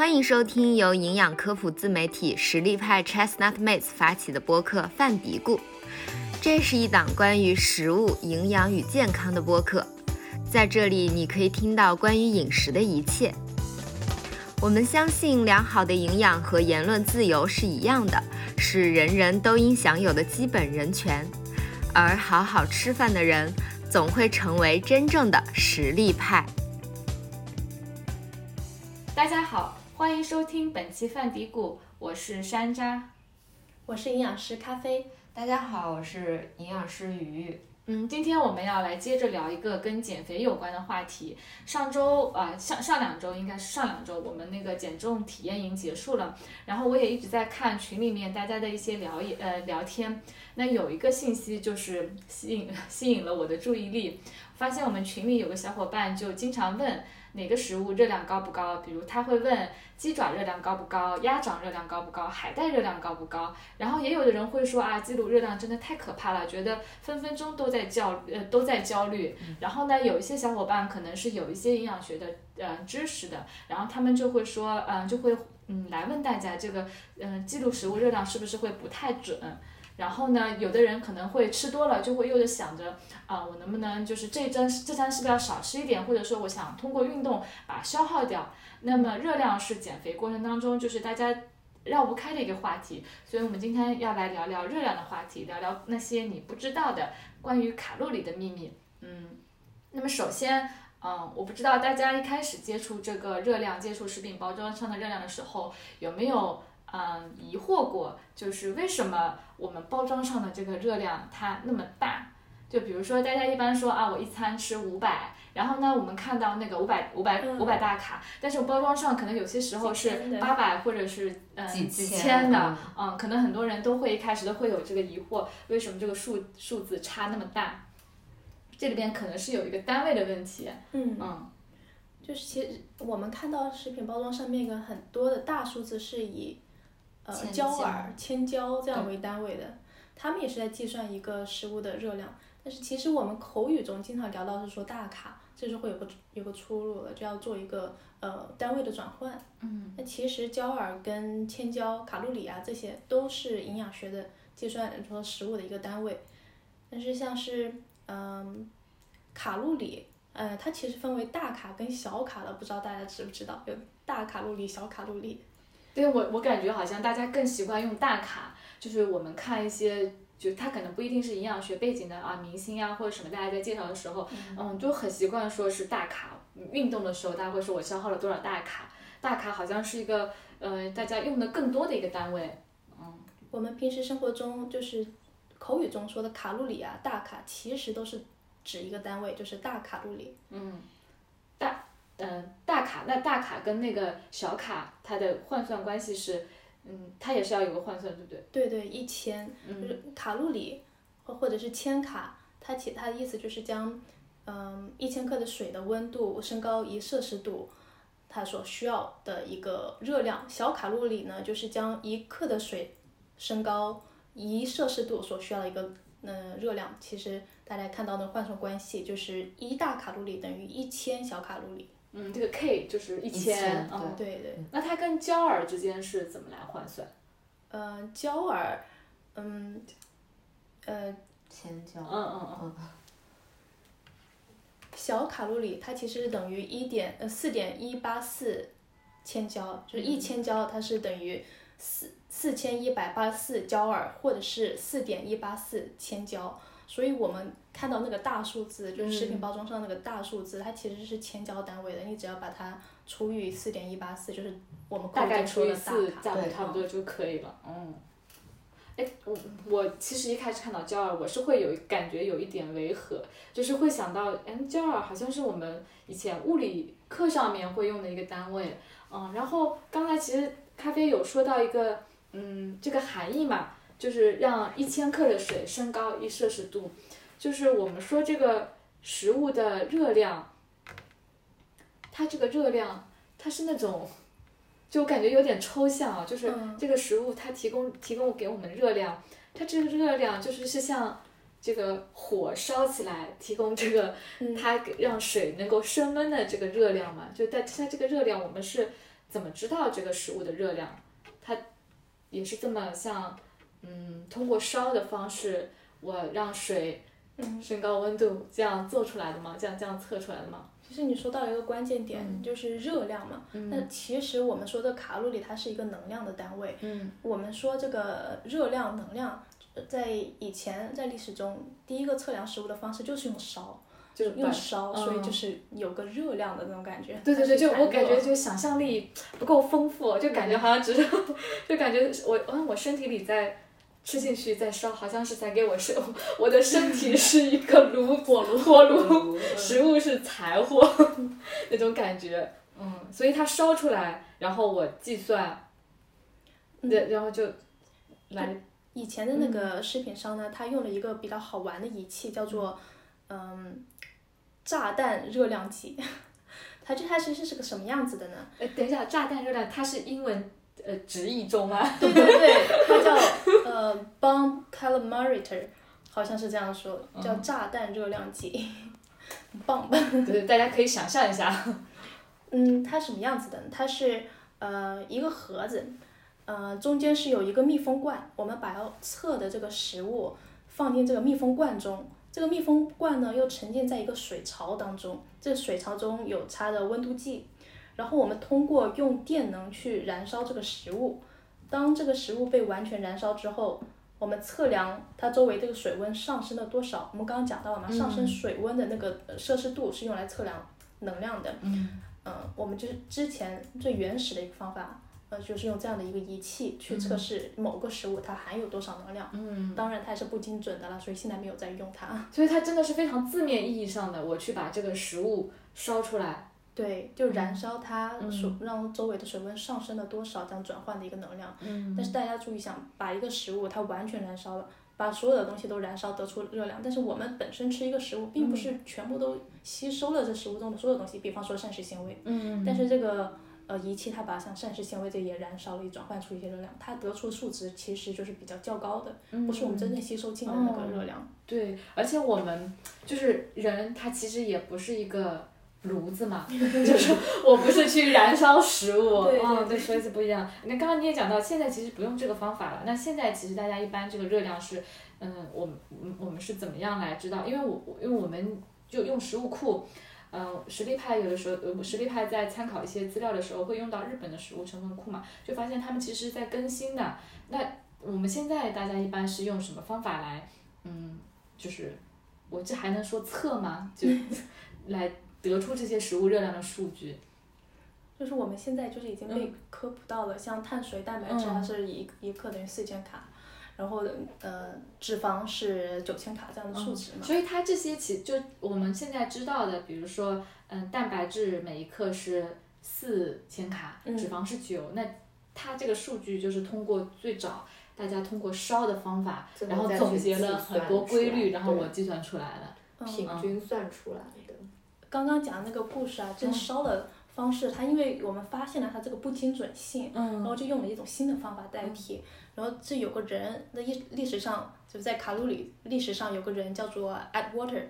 欢迎收听由营养科普自媒体实力派 Chestnut Mates 发起的播客《饭嘀咕》。这是一档关于食物、营养与健康的播客，在这里你可以听到关于饮食的一切。我们相信良好的营养和言论自由是一样的，是人人都应享有的基本人权。而好好吃饭的人，总会成为真正的实力派。大家好，欢迎收听本期饭嘀咕，我是山楂。我是营养师咖啡。大家好，我是营养师鱼。嗯，今天我们要来接着聊一个跟减肥有关的话题。上周啊、上上两周应该是上两周，我们那个减重体验营结束了，然后我也一直在看群里面大家的一些聊呃聊天。那有一个信息就是吸引吸引了我的注意力，发现我们群里有个小伙伴就经常问哪个食物热量高不高，比如他会问鸡爪热量高不高，鸭掌热量高不高，海带热量高不高。然后也有的人会说啊，记录热量真的太可怕了，觉得分分钟都在焦呃都在焦虑。然后呢，有一些小伙伴可能是有一些营养学的呃知识的，然后他们就会说，嗯、就会嗯来问大家这个嗯、记录食物热量是不是会不太准。然后呢，有的人可能会吃多了，就会又想着啊、我能不能就是这餐这餐是不是要少吃一点，或者说我想通过运动把消耗掉。那么热量是减肥过程当中就是大家绕不开的一个话题，所以我们今天要来聊聊热量的话题，聊聊那些你不知道的关于卡路里的秘密。嗯，那么首先，嗯，我不知道大家一开始接触这个热量、接触食品包装上的热量的时候，有没有嗯疑惑过，就是为什么我们包装上的这个热量它那么大？就比如说大家一般说啊，我一餐吃五百。然后呢，我们看到那个五百五百嗯五百大卡，但是包装上可能有些时候是八百或者是嗯几几千千的嗯，嗯，可能很多人都会一开始都会有这个疑惑，为什么这个数数字差那么大？这里边可能是有一个单位的问题，嗯，嗯就是其实我们看到食品包装上面一个很多的大数字是以呃焦焦耳、千焦这样为单位的，他们也是在计算一个食物的热量。但是其实我们口语中经常聊到是说大卡，这是会有个有个出入的，就要做一个呃单位的转换。嗯那其实焦耳跟千焦、卡路里啊这些都是营养学的计算说食物的一个单位，但是像是嗯卡路里，呃它其实分为大卡跟小卡的，不知道大家知不知道？有大卡路里、小卡路里。对我我感觉好像大家更习惯用大卡，就是我们看一些。就他可能不一定是营养学背景的啊，明星啊或者什么，大家在介绍的时候，嗯，就很习惯说是大卡。运动的时候，大家会说我消耗了多少大卡，大卡好像是一个呃大家用的更多的一个单位。嗯我们平时生活中就是口语中说的卡路里啊、大卡，其实都是指一个单位，就是大卡路里。嗯，大嗯、大卡那大卡跟那个小卡它的换算关系是，嗯，它也是要有个换算，对不对？对对，一千就是卡路里或或者是千卡，它其它的意思就是将嗯一千克的水的温度升高一摄氏度，它所需要的一个热量。小卡路里呢，就是将一克的水升高一摄氏度所需要的一个嗯热量。其实大家看到的换算关系就是一大卡路里等于一千小卡路里。嗯，这个 K 就是一千，对对，那它跟焦耳之间是怎么来换算？呃，焦耳，嗯，呃，千焦嗯嗯嗯，小卡路里它其实等于一点呃四点一八四千焦，就是一千焦它是等于四四千一百八十四焦耳，或者是四点一八四千焦。所以我们看到那个大数字，就是食品包装上那个大数字，它其实是千焦单位的。你只要把它除以四点一八四，就是我们大概除以四，对差不多就可以了。嗯。哎，我我其实一开始看到焦耳，我是会有感觉有一点违和，就是会想到，哎，焦耳好像是我们以前物理课上面会用的一个单位，嗯，然后刚才其实咖啡有说到一个，嗯，这个含义嘛，就是让一千克的水升高一摄氏度，就是我们说这个食物的热量，它这个热量它是那种。就我感觉有点抽象啊，就是嗯这个食物它提供提供给我们热量，它这个热量就是是像这个火烧起来提供这个嗯它给让水能够升温的这个热量嘛，就但它这个热量我们是怎么知道这个食物的热量？它也是这么像，嗯，通过烧的方式，我让水升高温度这样做出来的吗？这样这样测出来的吗？其实你说到了一个关键点，就是热量嘛。那其实我们说的卡路里，它是一个能量的单位。嗯。我们说这个热量、能量，在以前在历史中，第一个测量食物的方式就是用烧，就用烧，所以就是有个热量的那种感觉。对对对，就我感觉就想象力不够丰富，就感觉好像只是，就感觉我嗯我身体里在。吃进去再烧，好像是在给我身，我的身体是一个炉 火炉火炉，食物是柴火，那种感觉，嗯，所以它烧出来，然后我计算，对，然后就来。以前的那个食品商呢，他用了一个比较好玩的仪器，叫做嗯炸弹热量计，它这它其实是个什么样子的呢？哎，等一下，炸弹热量它是英文。呃，直译中啊？对对对，它叫呃 bomb calorimeter，好像是这样说，叫炸弹热量计，bomb。对，大家可以想象一下。嗯，它什么样子的？它是呃一个盒子，呃中间是有一个密封罐，我们把要测的这个食物放进这个密封罐中，这个密封罐呢又沉浸在一个水槽当中，这水槽中有插的温度计。然后我们通过用电能去燃烧这个食物，当这个食物被完全燃烧之后，我们测量它周围这个水温上升了多少。我们刚刚讲到了嘛，上升水温的那个摄氏度是用来测量能量的。嗯。嗯，我们就是之前最原始的一个方法，呃，就是用这样的一个仪器去测试某个食物它含有多少能量。嗯。当然它也是不精准的了，所以现在没有在用它。所以它真的是非常字面意义上的，我去把这个食物烧出来。对，就燃烧它，水让周围的水温上升了多少，这样转换的一个能量。但是大家注意想，把一个食物它完全燃烧了，把所有的东西都燃烧得出热量，但是我们本身吃一个食物，并不是全部都吸收了这食物中的所有东西，比方说膳食纤维。嗯但是这个呃仪器它把像膳食纤维这也燃烧了，也转换出一些热量，它得出的数值其实就是比较较高的，不是我们真正吸收进的那个热量。对，而且我们就是人，他其实也不是一个。炉子嘛，就是我不是去燃烧食物，嗯，对，所以是不一样。那刚刚你也讲到，现在其实不用这个方法了。那现在其实大家一般这个热量是，嗯，我我们是怎么样来知道？因为我因为我们就用食物库，嗯，实力派有的时候，呃，实力派在参考一些资料的时候会用到日本的食物成分库嘛，就发现他们其实在更新的。那我们现在大家一般是用什么方法来，嗯，就是我这还能说测吗？就 来。得出这些食物热量的数据，就是我们现在就是已经被科普到了，像碳水、蛋白质它是一一克等于四千卡，然后呃脂肪是九千卡这样的数值嘛。所以它这些其就我们现在知道的，比如说嗯蛋白质每一克是四千卡，脂肪是九，那它这个数据就是通过最早大家通过烧的方法，然后总结了很多规律，然后我计算出来了，平均算出来的。刚刚讲的那个故事啊，真烧的方式，它因为我们发现了它这个不精准性，然后就用了一种新的方法代替。然后这有个人，那历历史上就在卡路里历史上有个人叫做 Atwater，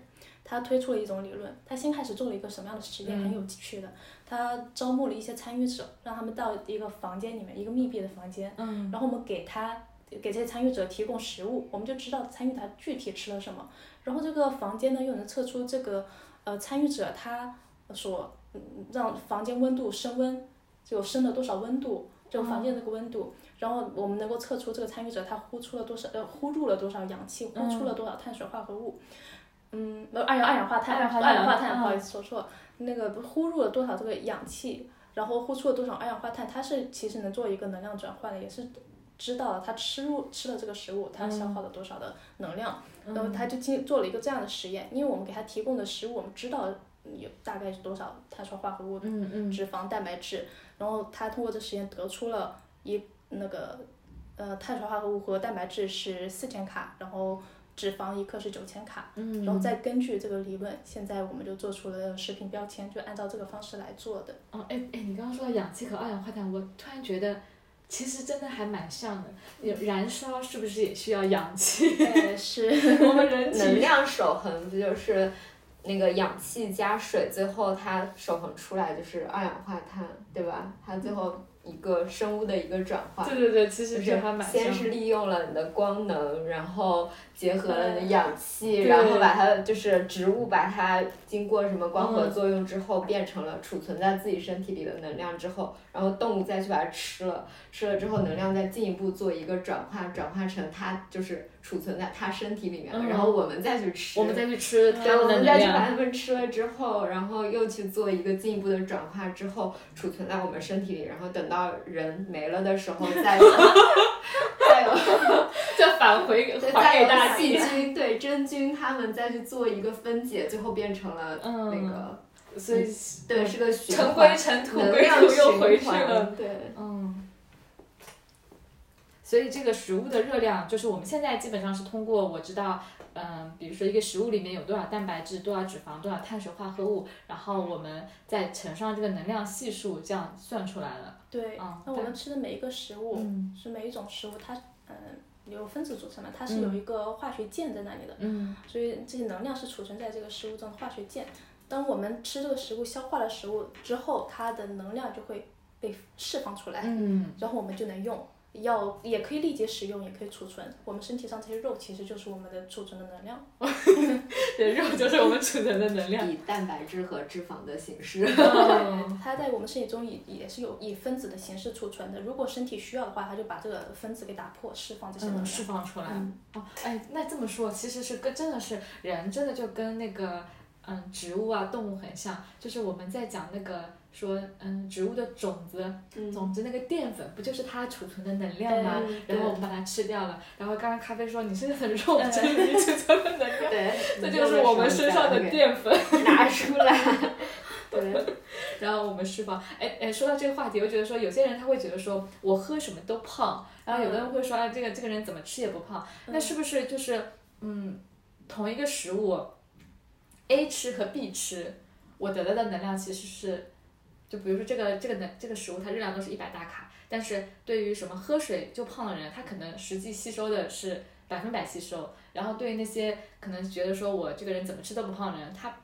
他推出了一种理论。他先开始做了一个什么样的实验，很有趣的。他招募了一些参与者，让他们到一个房间里面，一个密闭的房间。然后我们给他给这些参与者提供食物，我们就知道参与他具体吃了什么。然后这个房间呢，又能测出这个。呃，参与者他所让房间温度升温，就升了多少温度，这个房间这个温度，然后我们能够测出这个参与者他呼出了多少，呃，呼入了多少氧气，呼出了多少碳水化合物，嗯，二氧二氧化碳，二氧化碳，不好意思说错，那个呼入了多少这个氧气，然后呼出了多少二氧化碳，它是其实能做一个能量转换的，也是知道了他吃入吃了这个食物，他消耗了多少的能量。然后他就进做了一个这样的实验，因为我们给他提供的食物，我们知道有大概是多少碳水化合物、脂肪、蛋白质，然后他通过这实验得出了一那个呃碳水化合物和蛋白质是四千卡，然后脂肪一克是九千卡，然后再根据这个理论，现在我们就做出了食品标签，就按照这个方式来做的。哦，哎哎，你刚刚说到氧气和二氧化碳，我突然觉得。其实真的还蛮像的，燃烧是不是也需要氧气？对，是 我们人体能量守恒不就是那个氧气加水，最后它守恒出来就是二氧化碳，对吧？它最后一个生物的一个转化。对对对，其实就是还蛮先是利用了你的光能，然后结合了你的氧气，然后把它就是植物把它经过什么光合嗯作用之后，变成了储存在自己身体里的能量之后，然后动物再去把它吃了，吃了之后能量再进一步做一个转化，转化成它就是储存在它身体里面了，嗯然后我们再去吃，我们再去吃它对，我们再去把量。它们吃了之后，然后又去做一个进一步的转化之后，储存在我们身体里，然后等到人没了的时候再有，再有 再返回还再有给大细地。菌，对真菌，它们再去做一个分解，最后变成了那嗯个，所以对，是个循尘环归，尘，土归土，又回去了。对，嗯，所以这个食物的热量，就是我们现在基本上是通过我知道，嗯，比如说一个食物里面有多少蛋白质、多少脂肪、多少碳水化合物，然后我们再乘上这个能量系数，这样算出来了。对，嗯那我们吃的每一个食物、嗯是每一种食物，它嗯由分子组成的，它是有一个化学键在那里的，嗯所以这些能量是储存在这个食物中的化学键。当我们吃这个食物、消化了食物之后，它的能量就会被释放出来，嗯，然后我们就能用。要也可以立即使用，也可以储存。我们身体上这些肉其实就是我们的储存的能量。对，肉就是我们储存的能量。以蛋白质和脂肪的形式。嗯它在我们身体中也也是有以分子的形式储存的。如果身体需要的话，它就把这个分子给打破，释放这些能嗯，量。释放出来。嗯哦，哎，那这么说，其实是跟真的是人，真的就跟那个嗯植物啊动物很像，就是我们在讲那个说嗯植物的种子，嗯种子那个淀粉不就是它储存的能量吗？嗯然后我们把它吃掉了，然后刚刚咖啡说你身上 的肉就是你储存的能量，对，这就是我们身上的淀粉。拿出来。对，然后我们释放。哎哎，说到这个话题，我觉得说有些人他会觉得说我喝什么都胖，然后有的人会说啊这个这个人怎么吃也不胖，那是不是就是嗯同一个食物，A 吃和 B 吃，我得到的能量其实是，就比如说这个这个能这个食物它热量都是一百大卡，但是对于什么喝水就胖的人，他可能实际吸收的是百分百吸收，然后对于那些可能觉得说我这个人怎么吃都不胖的人，他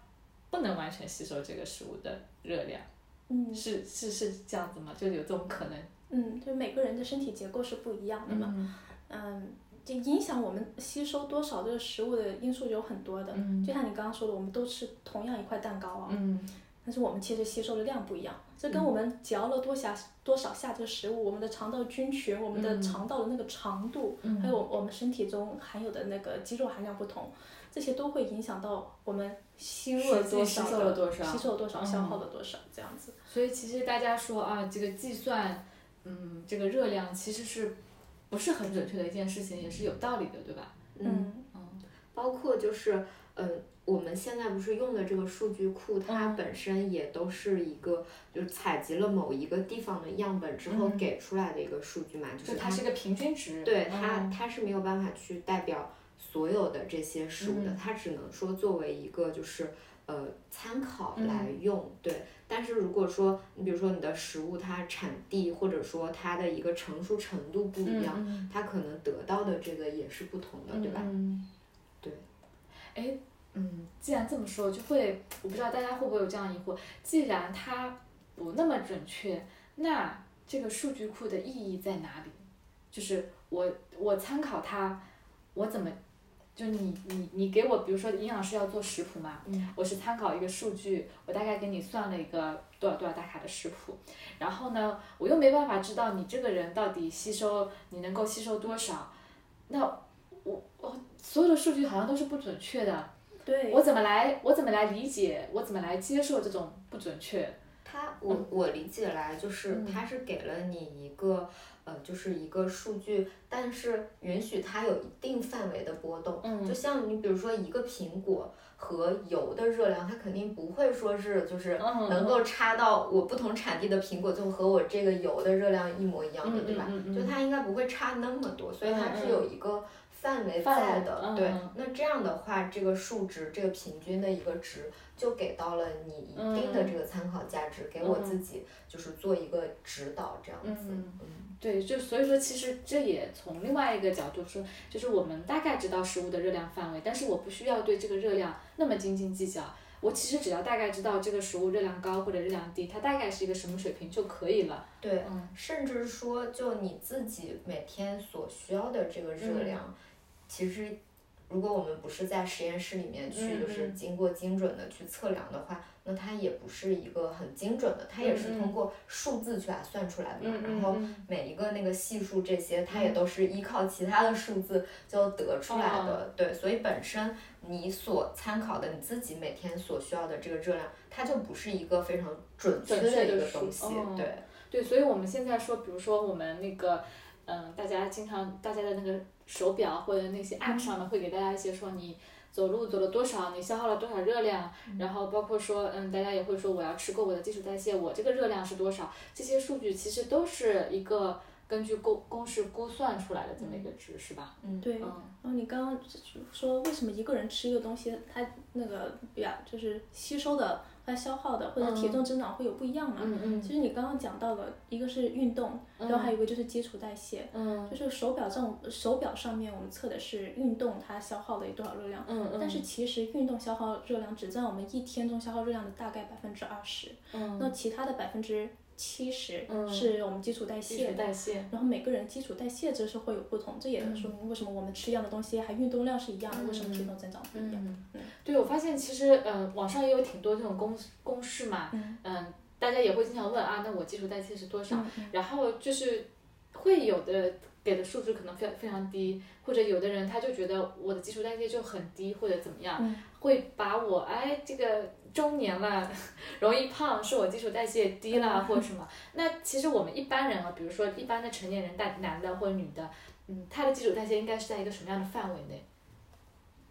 不能完全吸收这个食物的热量。嗯是是是这样子吗？就有这种可能？嗯，就每个人的身体结构是不一样的嘛。嗯嗯，就影响我们吸收多少这个食物的因素有很多的。嗯就像你刚刚说的，我们都吃同样一块蛋糕啊，嗯但是我们其实吸收的量不一样。这跟我们嚼了多下多少下这个食物，我们的肠道菌群，我们的嗯肠道的那个长度，嗯还有我们身体中含有的那个肌肉含量不同，这些都会影响到我们吸入了多少吸收了多少吸收了多少，嗯消耗了多少，这样子。所以其实大家说啊，这个计算，嗯，这个热量其实是不是很准确的一件事情，也是有道理的，对吧？嗯包括就是，嗯，我们现在不是用的这个数据库，它嗯本身也都是一个，就是采集了某一个地方的样本之后嗯给出来的一个数据嘛，就是它是一个平均值。对它，嗯它是没有办法去代表所有的这些食物的，嗯它只能说作为一个就是呃参考嗯来用，对。但是如果说你比如说你的食物它产地或者说它的一个成熟程度不一样，嗯它可能得到的这个也是不同的，嗯对吧？嗯对。哎，嗯，既然这么说，就会我不知道大家会不会有这样疑惑，既然它不那么准确，那这个数据库的意义在哪里？就是我我参考它，我怎么？就你你你给我，比如说营养师要做食谱嘛，嗯我是参考一个数据，我大概给你算了一个多少多少大卡的食谱，然后呢，我又没办法知道你这个人到底吸收你能够吸收多少，那我我所有的数据好像都是不准确的，对，我怎么来我怎么来理解，我怎么来接受这种不准确？它我我理解来就是嗯它是给了你一个呃就是一个数据，但是允许它有一定范围的波动。嗯就像你比如说一个苹果和油的热量，它肯定不会说是就是嗯能够差到我不同产地的苹果就和我这个油的热量一模一样的，嗯对吧？嗯嗯嗯就它应该不会差那么多，所以它是有一个范围在的。对那这样的话，这个数值这个平均的一个值就给到了你一定的嗯这个参考价值，给我自己就是做一个指导这样子。嗯嗯对，就所以说，其实这也从另外一个角度说，就是我们大概知道食物的热量范围，但是我不需要对这个热量那么斤斤计较。我其实只要大概知道这个食物热量高或者热量低，它大概是一个什么水平就可以了。对，嗯甚至说就你自己每天所需要的这个热嗯量，其实如果我们不是在实验室里面去，嗯就是嗯经过精准的去测量的话，那它也不是一个很精准的，它也是通过数字去把它算出来的然后嗯每一个那个系数这些，它也都是依靠其他的数字就得出来哦的。对，所以本身你所参考的你自己每天所需要的这个热量，它就不是一个非常准确的一个东西。哦对。对，所以我们现在说，比如说我们那个，嗯，大家经常大家的那个手表或者那些 app 上面会给大家一些说你走路走了多少，你消耗了多少热量，然后包括说，嗯，大家也会说我要吃够我的基础代谢，我这个热量是多少，这些数据其实都是一个根据公公式估算出来的这么一个值，是吧？嗯对，嗯然后你刚刚说为什么一个人吃一个东西，他那个表，就是吸收的、它消耗的或者体重增长会有不一样嘛？嗯嗯其实你刚刚讲到了，一个是运动，然后还有一个就是基础代谢。嗯就是手表上手表上面我们测的是运动它消耗的有多少热量，嗯嗯但是其实运动消耗热量只占我们一天中消耗热量的大概百分之二十，嗯，那其他的百分之七十嗯是我们基础代基谢础代谢。然后每个人基础代谢值是会有不同，这也能说明为什么我们吃一样的东西，还运动量是一样的，为什么体重增长不一样？嗯，对，我发现其实呃，网上也有挺多这种公公式嘛，嗯大家也会经常问啊，那我基础代谢是多少？嗯嗯然后就是会有的给的数值可能非非常低，或者有的人他就觉得我的基础代谢就很低，或者怎么样，嗯会把我哎这个中年了，容易胖是我基础代谢低了、或者什么。那其实我们一般人啊，比如说一般的成年人，大男的或者女的，嗯，他的基础代谢应该是在一个什么样的范围内？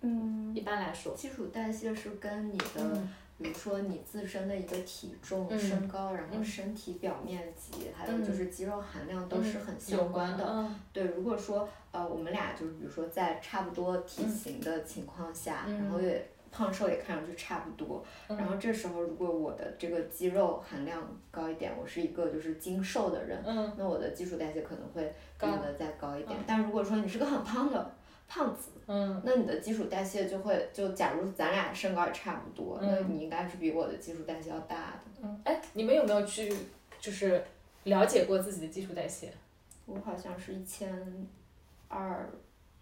嗯一般来说，基础代谢是跟你的，嗯比如说你自身的一个体重、嗯身高，然后嗯身体表面积，还有嗯就是肌肉含量都是很相关的。嗯对，如果说呃我们俩就是比如说在差不多体型的情况下，嗯然后也胖瘦也看上去差不多，嗯然后这时候如果我的这个肌肉含量高一点，我是一个就是精瘦的人，嗯那我的基础代谢可能会比高你的再高一点。但如果说你是个很胖的胖子，嗯那你的基础代谢就会就假如咱俩身高也差不多，那你应该是比我的基础代谢要大的。嗯，哎，你们有没有去就是了解过自己的基础代谢？我好像是一千二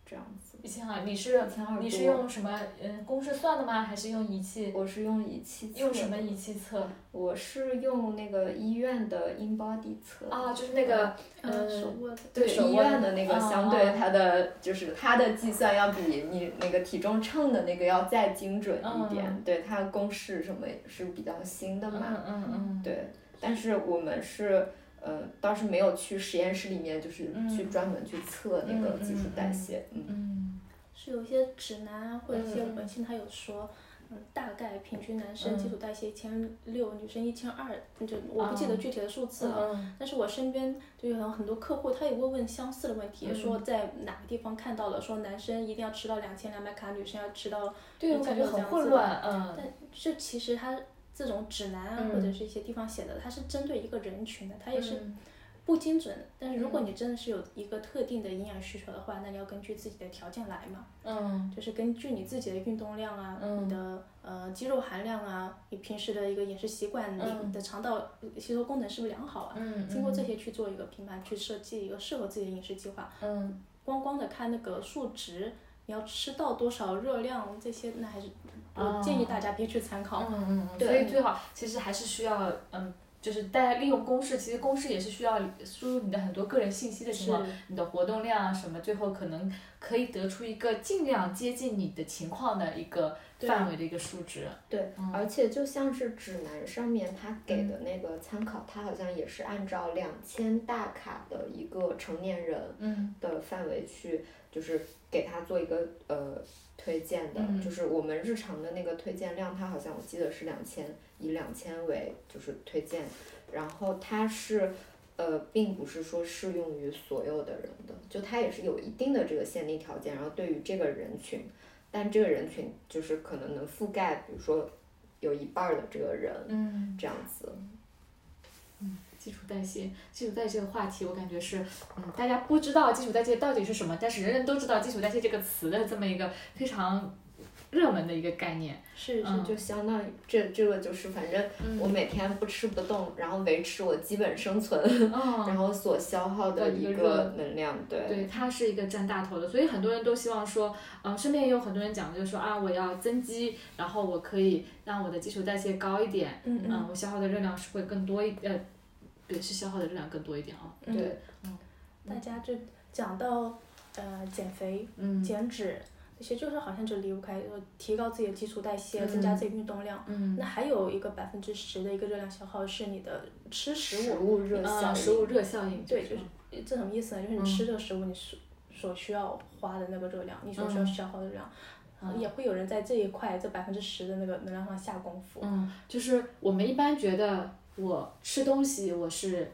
这样子。一千二，你是你是用什么嗯公式算的吗？还是用仪器？我是用仪器测的。用什么仪器测？我是用那个医院的 InBody 测。啊，就是那个嗯，嗯手握的，对医院的那个啊相对它的就是它的计算要比你那个体重秤的那个要再精准一点，对它的公式什么也是比较新的嘛，嗯嗯嗯对，但是我们是呃当时没有去实验室里面就是去专门去测那个基础代谢，嗯。嗯。是有一些指南啊，或者一些嗯嗯文献，它有说，嗯，大概平均男生基础代谢一千六，女生一千二，就我不记得具体的数字了。嗯。但是我身边就有很多客户，他也会问相似的问题，嗯。说在哪个地方看到了，说男生一定要吃到两千两百卡，女生要吃到对，我感觉很混乱，嗯。但这其实它这种指南啊，嗯或者是一些地方写的，它是针对一个人群的，它也是嗯。不精准。但是如果你真的是有一个特定的营养需求的话，那你要根据自己的条件来嘛，嗯。就是根据你自己的运动量啊，嗯你的呃肌肉含量啊，你平时的一个饮食习惯，嗯。你的肠道吸收功能是不是良好啊？嗯，经过这些去做一个评判，去设计一个适合自己的饮食计划。嗯。光光的看那个数值，你要吃到多少热量这些，那还是我建议大家别去参考。嗯嗯嗯，所以最好其实还是需要嗯。就是大家利用公式，其实公式也是需要输入你的很多个人信息的情况，你的活动量啊什么，最后可能可以得出一个尽量接近你的情况的一个范围的一个数值。对，而且就像是指南上面它给的那个参考，它好像也是按照两千大卡的一个成年人嗯的范围去，就是给他做一个呃推荐的，嗯就是我们日常的那个推荐量，它好像我记得是两千，以两千为就是推荐，然后它是。呃，并不是说适用于所有的人的，就它也是有一定的这个限定条件，然后对于这个人群，但这个人群就是可能能覆盖，比如说有一半儿的这个人嗯，这样子。基础代谢，基础代谢这个话题，我感觉是，嗯，大家不知道基础代谢到底是什么，但是人人都知道基础代谢这个词的这么一个非常热门的一个概念。是是嗯就相当于这这个就是反正嗯我每天不吃不动，然后维持我基本生存，嗯，然后所消耗的的一个一个能量，对对，它是一个占大头的，所以很多人都希望说，嗯、身边也有很多人讲，就是说啊，我要增肌，然后我可以让我的基础代谢高一点，嗯嗯，我消耗的热量是会更多一，呃，对，是消耗的热量更多一点啊，嗯对，大家就讲到呃减肥、嗯。减脂这些，就是好像就离不开呃提高自己的基础代谢，增加自己运动量。嗯，那还有一个百分之十的一个热量消耗是你的吃食食物，物热效呃，应，食物热效应，对，就是这什么意思呢？就是你吃这个食物，你所所需要花的那个热量，你所需要消耗的热量，呃也会有人在这一块这百分之十的那个能量上下功夫。嗯，就是我们一般觉得我吃东西我是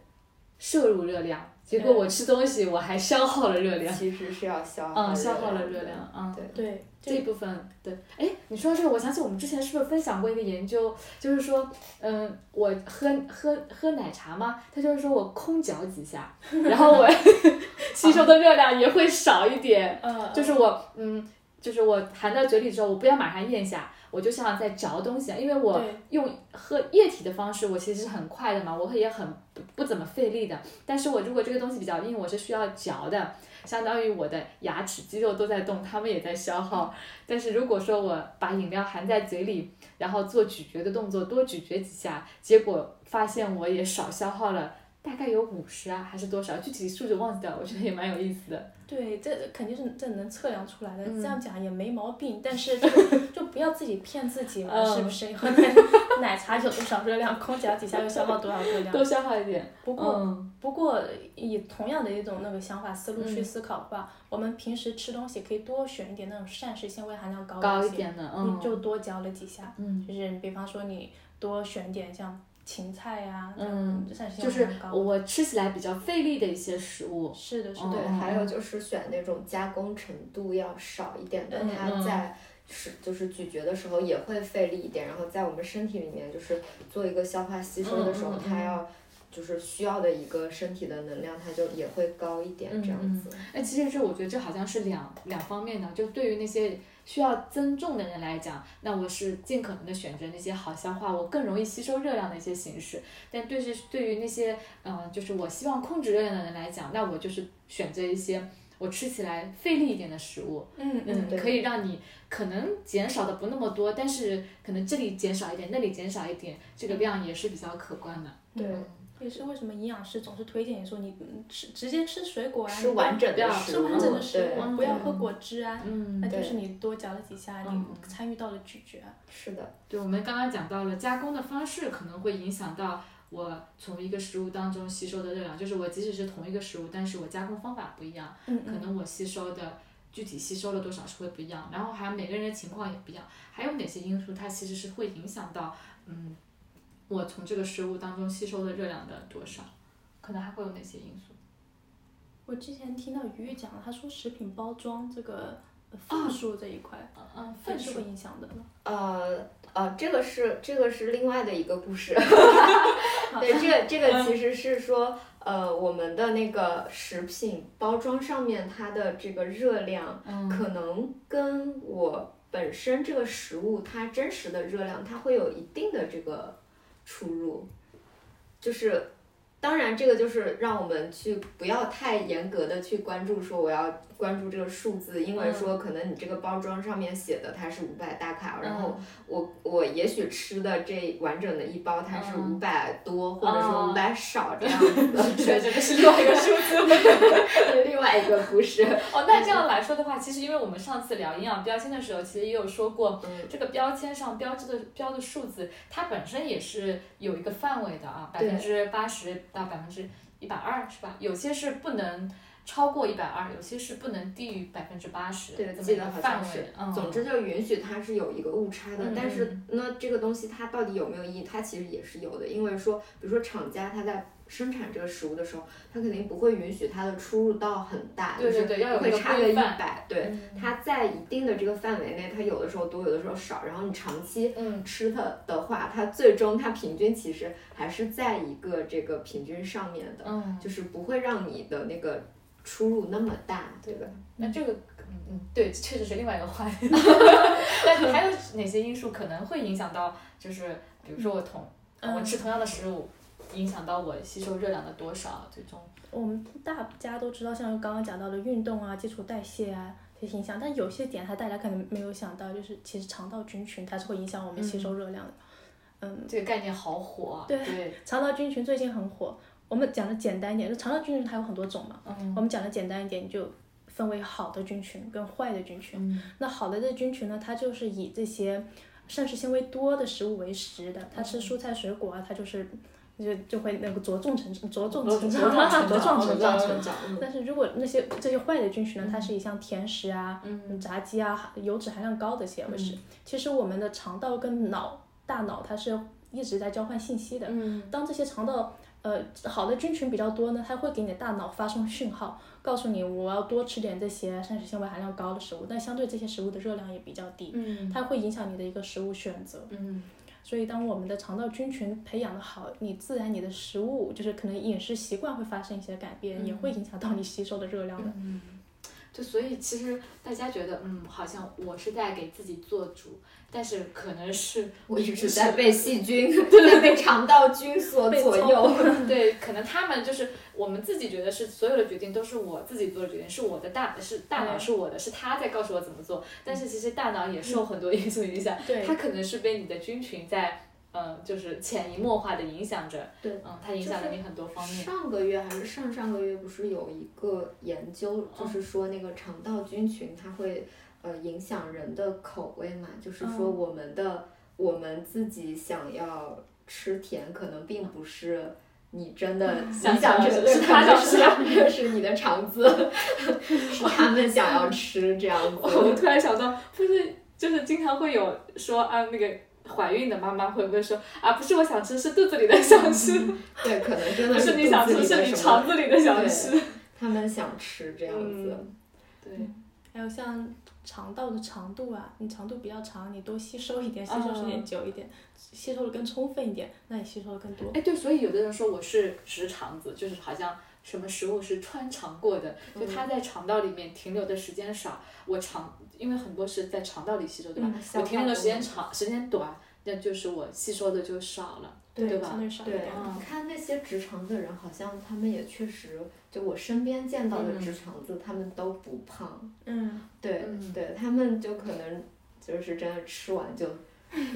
摄入热量，结果我吃东西我还消耗了热量，其实是要消耗嗯，消耗了热量，嗯。对。对，这一部分对，哎，你说到这个，我想起我们之前是不是分享过一个研究，就是说，嗯，我喝喝喝奶茶嘛，他就是说我空嚼几下，然后我 吸收的热量也会少一点，嗯，就是我嗯，就是我含到嘴里之后，我不要马上咽下，我就像在嚼东西因为我用喝液体的方式，我其实是很快的嘛，我也很不不怎么费力的。但是我如果这个东西比较硬，我是需要嚼的，相当于我的牙齿肌肉都在动，它们也在消耗。但是如果说我把饮料含在嘴里，然后做咀嚼的动作，多咀嚼几下，结果发现我也少消耗了。大概有五十啊，还是多少？具体数字忘记掉了，我觉得也蛮有意思的。对，这肯定是这能测量出来的，嗯这样讲也没毛病。但是 就就不要自己骗自己嘛，嗯是不是？奶茶有多少热量，空嚼几下又消耗多少热量？多消耗一点。不过、嗯不过以同样的一种那个想法思路去嗯思考的话，我们平时吃东西可以多选一点那种膳食纤维含量高高一点的，嗯，你就多嚼了几下。嗯，就是比方说你多选点像芹菜呀、嗯就是。我吃起来比较费力的一些食物。是的，是嗯的，对，还有就是选那种加工程度要少一点的，嗯它在是就是咀嚼的时候也会费力一点，然后在我们身体里面就是做一个消化吸收的时候，它要就是需要的一个身体的能量，它就也会高一点嗯这样子。哎，其实这我觉得这好像是两两方面的，就对于那些需要增重的人来讲，那我是尽可能的选择那些好消化、我更容易吸收热量的一些形式。但对是对于那些嗯、呃就是我希望控制热量的人来讲，那我就是选择一些我吃起来费力一点的食物。嗯嗯，可以让你可能减少的不那么多，但是可能这里减少一点，那里减少一点，这个量也是比较可观的。对，也是为什么营养师总是推荐你说你嗯吃直接吃水果啊，吃你完整的食物，吃完整的食物，不要喝果汁啊。嗯那就是你多嚼了几下，你嗯参与到了咀嚼。是的，对，我们刚刚讲到了加工的方式可能会影响到我从一个食物当中吸收的热量，就是我即使是同一个食物，但是我加工方法不一样，嗯可能我吸收的具体吸收了多少是会不一样，然后还有每个人的情况也不一样，还有哪些因素它其实是会影响到嗯我从这个食物当中吸收的热量的多少，可能还会有哪些因素？我之前听到鱼鱼讲了，他说食品包装这个呃份数这一块嗯嗯，也份数是会影响的吗？呃呃，这个是这个是另外的一个故事。对，这个这个其实是说，呃，我们的那个食品包装上面它的这个热量，嗯可能跟我本身这个食物它真实的热量，它会有一定的这个出入，就是。当然，这个就是让我们去不要太严格的去关注，说我要关注这个数字，因为说可能你这个包装上面写的它是五百大卡，然后我我也许吃的这完整的一包它是五百多，或者说五百少这样子的，对，这个是另外一个数字。另外一个故事。哦，那这样来说的话，其实因为我们上次聊营养标签的时候，其实也有说过，嗯。这个标签上标志的标的数字，它本身也是有一个范围的啊，百对。分之八十到百分之一百二，是吧？有些是不能超过一百二，有些是不能低于百分之八十，对，这个范好像是围。嗯，总之就允许它是有一个误差的，嗯但是那这个东西它到底有没有意义？它其实也是有的，因为说，比如说厂家它在生产这个食物的时候，它肯定不会允许它的出入到很大，就是不会差个一百，对，它在一定的这个范围内，它有的时候多，有的时候少，然后你长期嗯吃它的话，它最终它平均其实还是在一个这个平均上面的，嗯就是不会让你的那个出入那么大，对吧？那这个，嗯嗯，对，确实是另外一个话题。但还有哪些因素可能会影响到？就是比如说我同我吃同样的食物，影响到我吸收热量的多少？最终我们大家都知道，像刚刚讲到的运动啊、基础代谢啊这些影响，但有些点它大家可能没有想到，就是其实肠道菌群它是会影响我们吸收热量的。嗯，这个概念好火啊！对，肠道菌群最近很火。我们讲的简单一点，就肠道菌群它有很多种嘛。嗯。我们讲的简单一点，就分为好的菌群跟坏的菌群。嗯。那好的这菌群呢，它就是以这些膳食纤维多的食物为食的，它吃蔬菜水果啊，它就是就就会那个着重成着重成长，茁壮成长成长。但是如果那些这些坏的菌群呢，它是以像甜食啊、炸鸡啊、油脂含量高的些为食。其实我们的肠道跟脑、大脑它是一直在交换信息的。嗯。当这些肠道呃，好的菌群比较多呢，它会给你的大脑发送讯号，告诉你我要多吃点这些膳食纤维含量高的食物，但相对这些食物的热量也比较低，它会影响你的一个食物选择。所以当我们的肠道菌群培养的好，你自然你的食物就是可能饮食习惯会发生一些改变，也会影响到你吸收的热量的。嗯就所以其实大家觉得，嗯，好像我是在给自己做主。但是可能是我一直在被细菌，在被肠道菌所左右。对，可能他们就是我们自己觉得是所有的决定都是我自己做的决定，是我的大是大脑是我的，是他在告诉我怎么做。但是其实大脑也受很多 因素影响，它可能是被你的菌群在嗯，就是潜移默化的影响着。对，嗯，它影响了你很多方面。上个月还是上上个月，不是有一个研究，就是说那个肠道菌群它会。呃，影响人的口味嘛，就是说我们的我们自己想要吃甜，可能并不是你真的你想吃，是他的是是你的肠子，是他们想要吃这样 子。我突然想到，不是就是经常会有说啊，那个怀孕的妈妈会不会说啊，不是我想吃，是肚子里的想吃。对，可能真的是你想吃，是你肠子里的想吃。他们想吃这样子。对，还有像。肠道的长度啊，你长度比较长，你多吸收一点，吸收时间久一点，吸收的更充分一点，那你吸收的更多。哎，对，所以有的人说我是直肠子，就是好像什么食物是穿肠过的，就它在肠道里面停留的时间少，我肠因为很多是在肠道里吸收，对吧？我停留的时间长，时间短，那就是我吸收的就少了。对吧？对，你看那些直肠的人，好像他们也确实，就我身边见到的直肠子，他们都不胖。嗯。对对，他们就可能就是真的吃完就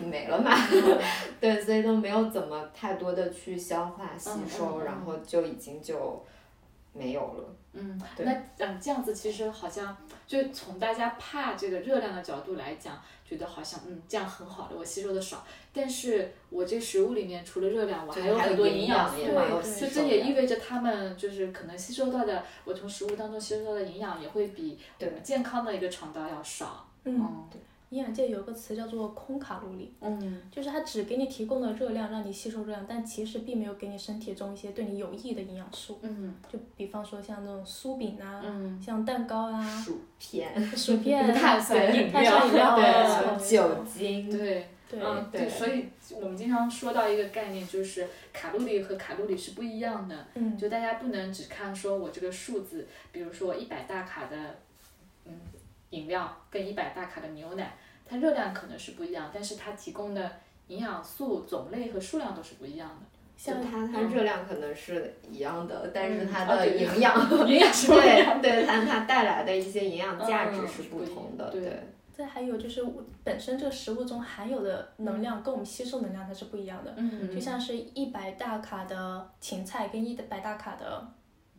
没了嘛。对，所以都没有怎么太多的去消化吸收，然后就已经就没有了。嗯，那嗯这样子其实好像就从大家怕这个热量的角度来讲。觉得好像嗯这样很好的，我吸收的少，但是我这食物里面除了热量，我还有很多营养素，就这也意味着他们就是可能吸收到的，我从食物当中吸收到的营养也会比健康的一个肠道要少。嗯，对。营养界有个词叫做空卡路里，嗯，就是它只给你提供了热量，让你吸收热量，但其实并没有给你身体中一些对你有益的营养素。嗯，就比方说像那种酥饼啊，嗯像蛋糕啊，薯片，薯片，碳酸饮料，对，酒精，对，对，对，所以我们经常说到一个概念，就是卡路里和卡路里是不一样的。嗯，就大家不能只看说我这个数字，比如说一百大卡的，嗯，饮料跟一百大卡的牛奶。它热量可能是不一样，但是它提供的营养素种类和数量都是不一样的。像它，它热量可能是一样的，但是它的营养，营养是不 一样。对对，但它带来的一些营养价值是不同的。对。再还有就是本身这个食物中含有的能量跟我们吸收能量它是不一样的。嗯。就像是一百大卡的芹菜跟一百大卡的。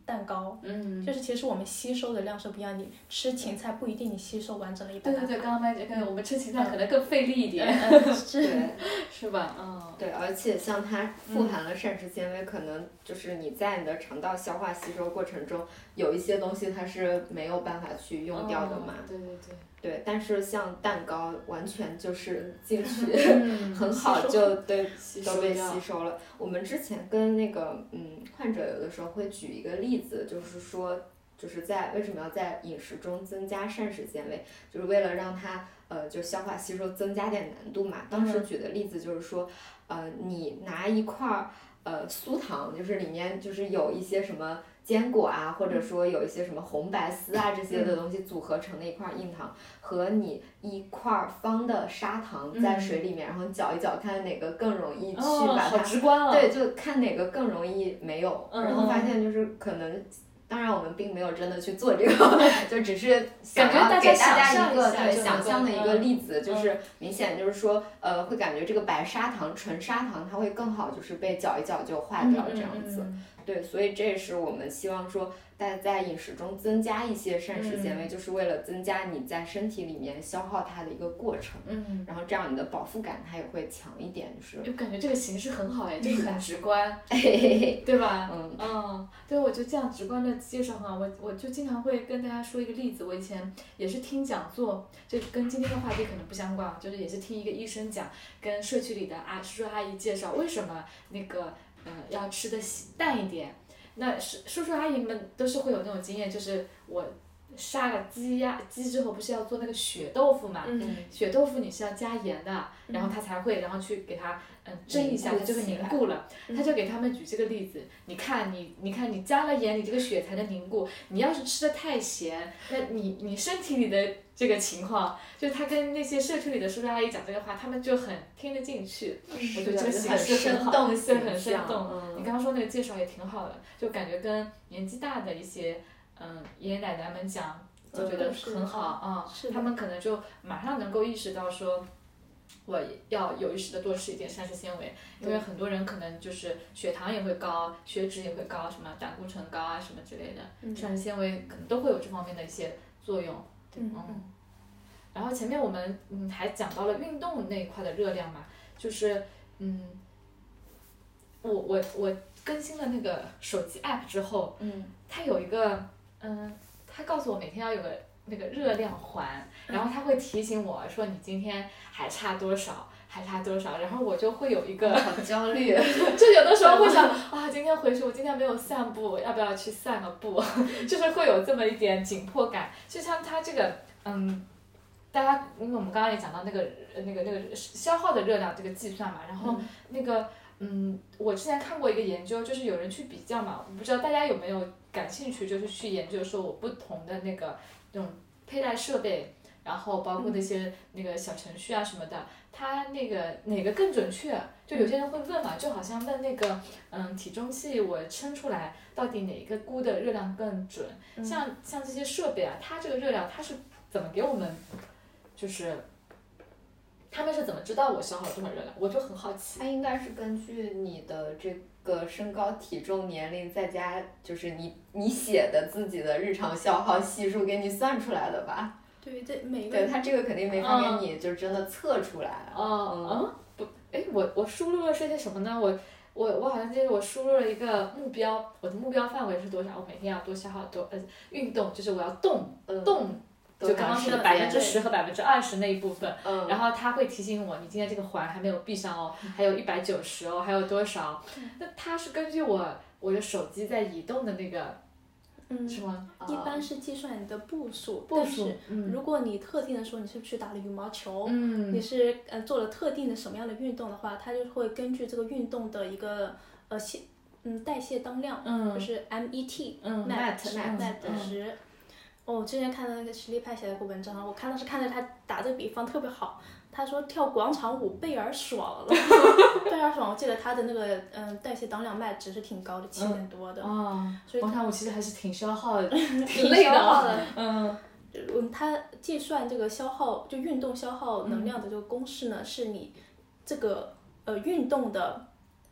蛋糕，嗯，就是其实我们吸收的量是不一样。你吃芹菜不一定你吸收完整了一百对对对，刚刚麦姐看，我们吃芹菜可能更费力一点，是，是吧？嗯。对，而且像它富含了膳食纤维，可能就是你在你的肠道消化吸收过程中，有一些东西它是没有办法去用掉的嘛。对对对。对，但是像蛋糕，完全就是进去 很好，就 对都被吸收了。我们之前跟那个嗯患者有的时候会举一个例子，就是说，就是在为什么要在饮食中增加膳食纤维，就是为了让它呃就消化吸收增加点难度嘛。当时举的例子就是说，呃，你拿一块儿呃酥糖，就是里面就是有一些什么坚果啊，或者说有一些什么红白丝啊这些的东西组合成的一块硬糖，和你一块方的砂糖在水里面，然后搅一搅，看哪个更容易去把它。对，就看哪个更容易没有，嗯然后发现就是可能，当然我们并没有真的去做这个，就只是想要给大家一个对想象的一个嗯例子，就是明显就是说，呃，会感觉这个白砂糖、纯砂糖它会更好，就是被搅一搅就化掉这样子。嗯对，所以这也是我们希望说，大家在饮食中增加一些膳食纤维，就是为了增加你在身体里面消耗它的一个过程，嗯，然后这样你的饱腹感它也会强一点，就是就感觉这个形式很好哎，就 是很直观，嘿嘿嘿，对吧？嗯嗯，对，我觉得这样直观的介绍很好。我我就经常会跟大家说一个例子，我以前也是听讲座，就跟今天的话题可能不相关，就是也是听一个医生讲，跟社区里的啊叔叔阿姨介绍为什么那个呃要吃的淡一点。那叔叔阿姨们都是会有那种经验，就是我杀了鸡呀鸡之后，不是要做那个血豆腐嘛？嗯血豆腐你是要加盐的，然后它才会，然后去给它嗯蒸一下，它就会凝固了。嗯他就给他们举这个例子，你看你你看你加了盐，你这个血才能凝固。你要是吃的太咸，那你你身体里的这个情况，就他跟那些社区里的叔叔阿姨讲这个话，他们就很听得进去。我觉得这个形很式很好，生动对，很生动。嗯你刚刚说那个介绍也挺好的，就感觉跟年纪大的一些嗯爷爷奶奶们讲，就觉得很好啊、他们可能就马上能够意识到说。我要有意识的多吃一点膳食纤维，因为很多人可能就是血糖也会高，血脂也会高，什么胆固醇高啊什么之类的，嗯膳食纤维可能都会有这方面的一些作用。嗯嗯，然后前面我们嗯还讲到了运动那一块的热量嘛，就是嗯，我我我更新了那个手机 app 之后，嗯，它有一个嗯，他告诉我每天要有个那个热量环，然后他会提醒我说你今天还差多少。还差多少？然后我就会有一个好焦虑，就有的时候会想啊，今天回去我今天没有散步，要不要去散个步？就是会有这么一点紧迫感。就像它这个，嗯，大家因为我们刚刚也讲到那个呃那个那个消耗的热量这个计算嘛，然后那个嗯，我之前看过一个研究，就是有人去比较嘛，我不知道大家有没有感兴趣，就是去研究说我不同的那个那种佩戴设备。然后包括那些那个小程序啊什么的，它那个哪个更准确？就有些人会问嘛，就好像问那个嗯体重计，我称出来到底哪一个估的热量更准？像像这些设备啊，它这个热量它是怎么给我们，就是他们是怎么知道我消耗了多少热量？我就很好奇。它应该是根据你的这个身高、体重、年龄，再加就是你你写的自己的日常消耗系数给你算出来的吧？对，这每对，个它这个肯定没法给你就真的测出来。哦，嗯，不，哎，我我输入了是些什么呢？我我我好像记得我输入了一个目标，我的目标范围是多少？我每天要多消耗多呃运动，就是我要动呃动，多就刚刚说的百分之十和百分之二十那一部分。嗯，然后它会提醒我，你今天这个环还没有闭上哦，还有一百九十哦，还有多少？那它是根据我我的手机在移动的那个嗯，是吗？一般是计算你的步数，步数嗯如果你特定的时候你是去打了羽毛球，嗯你是呃做了特定的什么样的运动的话，它就会根据这个运动的一个呃泄嗯代谢当量，嗯就是 MET 嗯 MET MET MET 嗯值。哦，我之前看到那个实力派写了一个文章，我看到是看着他打这个比方特别好，他说跳广场舞倍儿爽了，倍儿爽。我记得他的那个嗯代谢当量 MET 值是挺高的，七点多的。哦，所以广场舞其实还是挺消耗的，挺累的。嗯嗯，他计算这个消耗，就运动消耗能量的这个公式呢，是你这个呃运动的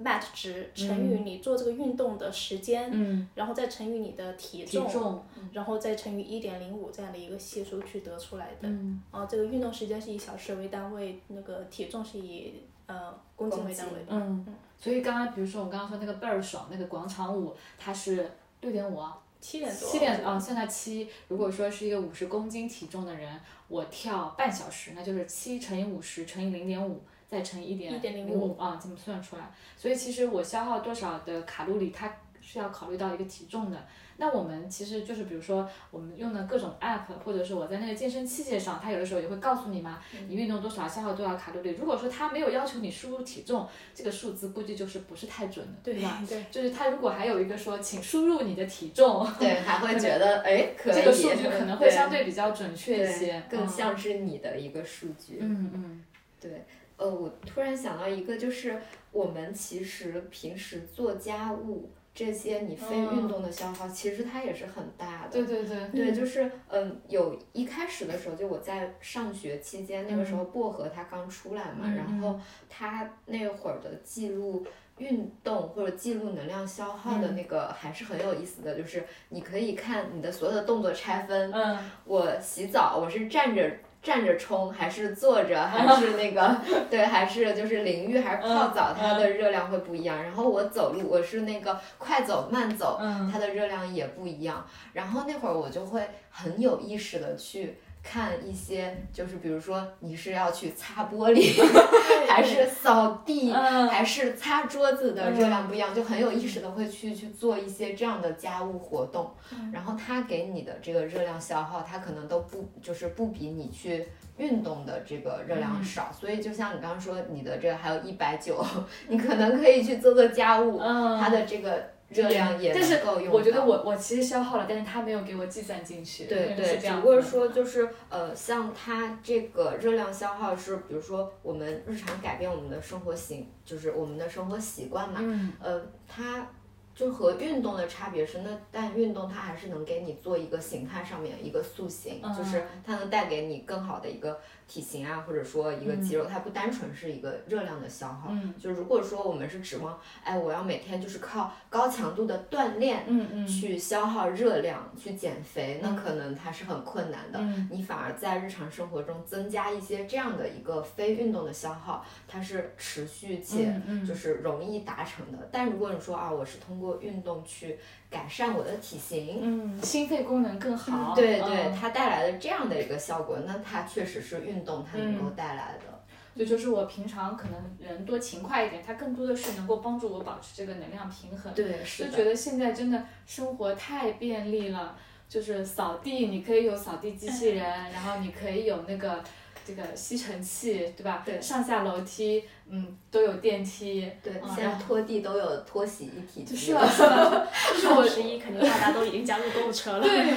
MAT 值乘以你做这个运动的时间，嗯，然后再乘以你的体体重，然后再乘以一点零五这样的一个系数去得出来的。嗯啊，这个运动时间是以小时为单位，那个体重是以呃公斤为单位。嗯，所以刚刚比如说我刚刚说那个倍儿爽那个广场舞，它是六点五啊，七点多。七点啊，算它七。如果说是一个五十公斤体重的人，我跳半小时，那就是七乘以五十乘以零点五，再乘以一点零五啊，这么算出来。所以其实我消耗多少的卡路里，它是要考虑到一个体重的。那我们其实就是比如说我们用的各种 app，或者是我在那个健身器械上，它有的时候也会告诉你嘛，你运动多少消耗多少卡路里。如果说它没有要求你输入体重，这个数字估计就是不是太准的，对吧？对，就是它如果还有一个说请输入你的体重，对，还会觉得哎可以，这个数据可能会相对比较准确一些，更像是你的一个数据。嗯嗯，对。呃，我突然想到一个，就是我们其实平时做家务。这些你非运动的消耗，其实它也是很大的。对对对。对，就是嗯，有一开始的时候，就我在上学期间，那个时候薄荷它刚出来嘛，然后它那会儿的记录运动或者记录能量消耗的那个还是很有意思的，就是你可以看你的所有的动作拆分。嗯。我洗澡，我是站着。站着冲还是坐着还是那个 对还是就是淋浴还是泡澡，它的热量会不一样。然后我走路我是那个快走慢走，它的热量也不一样。然后那会儿我就会很有意识的去。看一些，就是比如说你是要去擦玻璃，还是扫地，还是擦桌子的热量不一样，就很有意识的会去去做一些这样的家务活动，然后它给你的这个热量消耗，它可能都不就是不比你去运动的这个热量少，所以就像你刚刚说你的这个还有一百九，你可能可以去做做家务，它的这个。热量也能够用我觉得我我其实消耗了，但是它没有给我计算进去。对对，只不过说就是呃，像它这个热量消耗是，比如说我们日常改变我们的生活形，就是我们的生活习惯嘛。嗯。呃，它。就和运动的差别是，那但运动它还是能给你做一个形态上面一个塑形，就是它能带给你更好的一个体型啊，或者说一个肌肉，它不单纯是一个热量的消耗。就如果说我们是指望，哎，我要每天就是靠高强度的锻炼，去消耗热量去减肥，那可能它是很困难的。你反而在日常生活中增加一些这样的一个非运动的消耗，它是持续且就是容易达成的。但如果你说啊，我是通过过运动去改善我的体型，嗯，心肺功能更好，对对，它带来的这样的一个效果，那它确实是运动它能够带来的。所以就是我平常可能人多勤快一点，它更多的是能够帮助我保持这个能量平衡。对，是就觉得现在真的生活太便利了，就是扫地你可以有扫地机器人，然后你可以有那个。这个吸尘器，对吧？对。上下楼梯，嗯，都有电梯。对。现在拖地都有拖洗一体机。是啊，是啊。双十一肯定大家都已经加入购物车了。对。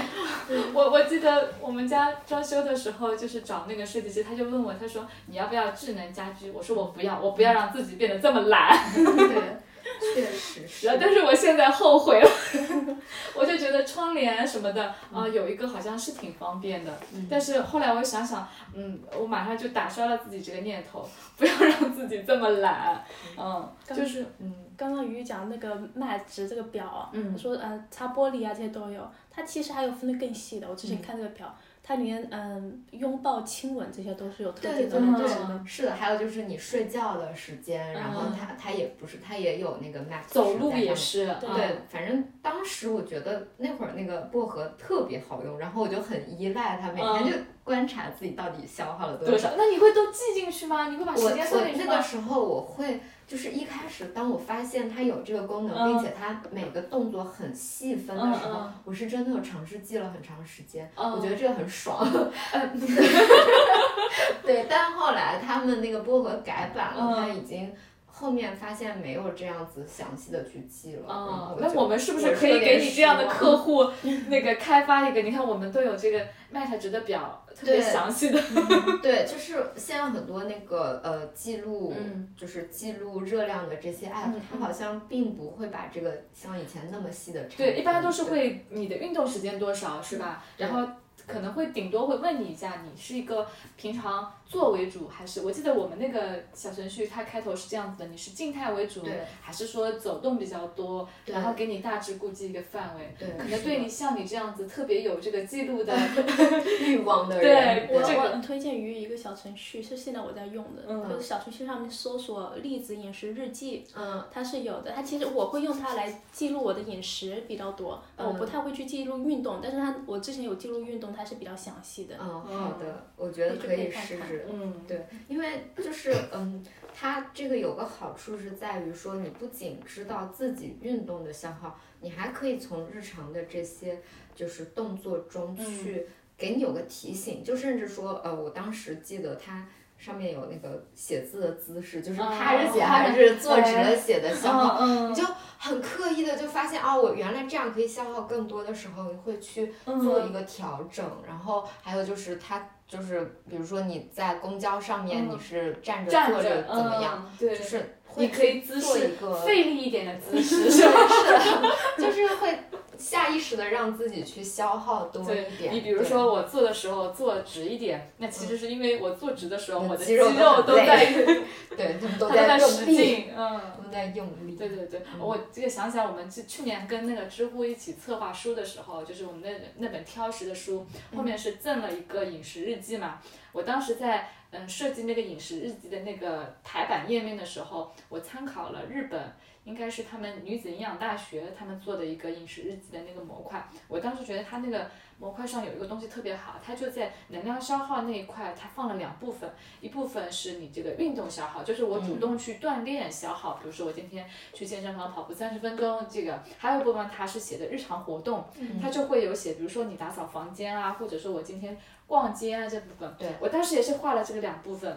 我我记得我们家装修的时候，就是找那个设计师，他就问我，他说你要不要智能家居？我说我不要，我不要让自己变得这么懒。对。确实是，但是我现在后悔了，我就觉得窗帘什么的啊，有一个好像是挺方便的，但是后来我想想，嗯，我马上就打消了自己这个念头，不要让自己这么懒，嗯，就是，嗯，刚刚鱼鱼讲那个麦值这个表，嗯，说呃擦玻璃啊这些都有，它其实还有分的更细的，我之前看这个表。它里面嗯拥抱、亲吻这些都是有特定的对对对，是的，还有就是你睡觉的时间，然后它它也不是，它也有那个 max 走路也是，对，反正当时我觉得那会儿那个薄荷特别好用，然后我就很依赖它，每天就观察自己到底消耗了多少。那你会都记进去吗？你会把时间算进去吗？那个时候我会。就是一开始，当我发现它有这个功能，并且它每个动作很细分的时候，我是真的有尝试记了很长时间。我觉得这个很爽。对，但后来他们那个薄荷改版了，它已经。后面发现没有这样子详细的去记了，哦，那我们是不是可以给你这样的客户那个开发一个？你看我们都有这个 Meta 值的表，特别详细的。对，就是现在很多那个呃记录，就是记录热量的这些 app，它好像并不会把这个像以前那么细的。对，一般都是会你的运动时间多少是吧？然后。可能会顶多会问你一下，你是一个平常做为主，还是我记得我们那个小程序它开头是这样子的，你是静态为主，还是说走动比较多？然后给你大致估计一个范围。可能对你像你这样子特别有这个记录的 欲望的人，对我我推荐于一个小程序，是现在我在用的，就是小程序上面搜索“栗子饮食日记”，嗯，它是有的。它其实我会用它来记录我的饮食比较多，我不太会去记录运动，但是它我之前有记录运动。它是比较详细的。嗯，好的，我觉得可以试试。嗯，对，因为就是嗯，它这个有个好处是在于说，你不仅知道自己运动的消耗，你还可以从日常的这些就是动作中去给你有个提醒，就甚至说，呃，我当时记得它。上面有那个写字的姿势，就是趴着写还是坐直了写的消耗，你就很刻意的就发现哦，我原来这样可以消耗更多的时候，你会去做一个调整。然后还有就是它就是比如说你在公交上面你是站着坐着怎么样，就是你可以做一个费力一点的姿势，是不是？就是会。下意识的让自己去消耗多一点。你比如说我坐的时候坐直一点，那其实是因为我坐直的时候，我的肌肉都在，对，他们都在使劲，嗯，都在用力。对对对，我这个想起来，我们去去年跟那个知乎一起策划书的时候，就是我们那那本挑食的书，后面是赠了一个饮食日记嘛。我当时在嗯设计那个饮食日记的那个排版页面的时候，我参考了日本。应该是他们女子营养大学他们做的一个饮食日记的那个模块，我当时觉得它那个模块上有一个东西特别好，它就在能量消耗那一块，它放了两部分，一部分是你这个运动消耗，就是我主动去锻炼消耗，比如说我今天去健身房跑步三十分钟，这个还有一部分它是写的日常活动，它就会有写，比如说你打扫房间啊，或者说我今天逛街啊这部分，对我当时也是画了这个两部分。